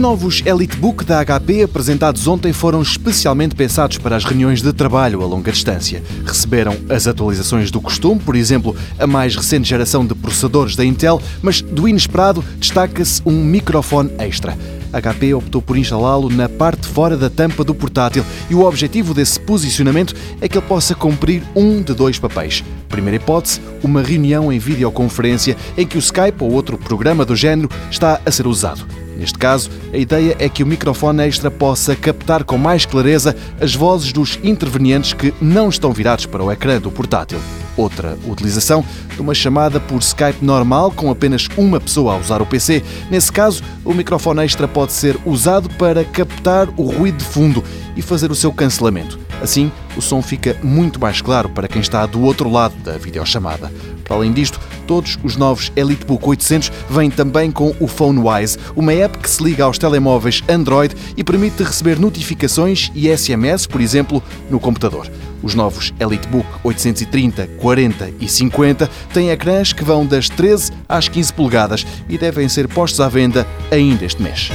novos EliteBook da HP apresentados ontem foram especialmente pensados para as reuniões de trabalho a longa distância. Receberam as atualizações do costume, por exemplo, a mais recente geração de processadores da Intel, mas do inesperado destaca-se um microfone extra. A HP optou por instalá-lo na parte fora da tampa do portátil e o objetivo desse posicionamento é que ele possa cumprir um de dois papéis. Primeira hipótese, uma reunião em videoconferência em que o Skype ou outro programa do género está a ser usado. Neste caso, a ideia é que o microfone extra possa captar com mais clareza as vozes dos intervenientes que não estão virados para o ecrã do portátil. Outra utilização de uma chamada por Skype normal com apenas uma pessoa a usar o PC. Nesse caso, o microfone extra pode ser usado para captar o ruído de fundo e fazer o seu cancelamento. Assim, o som fica muito mais claro para quem está do outro lado da videochamada. Para além disto, todos os novos EliteBook 800 vêm também com o PhoneWise, uma app que se liga aos telemóveis Android e permite receber notificações e SMS, por exemplo, no computador. Os novos EliteBook 830, 40 e 50 têm ecrãs que vão das 13 às 15 polegadas e devem ser postos à venda ainda este mês.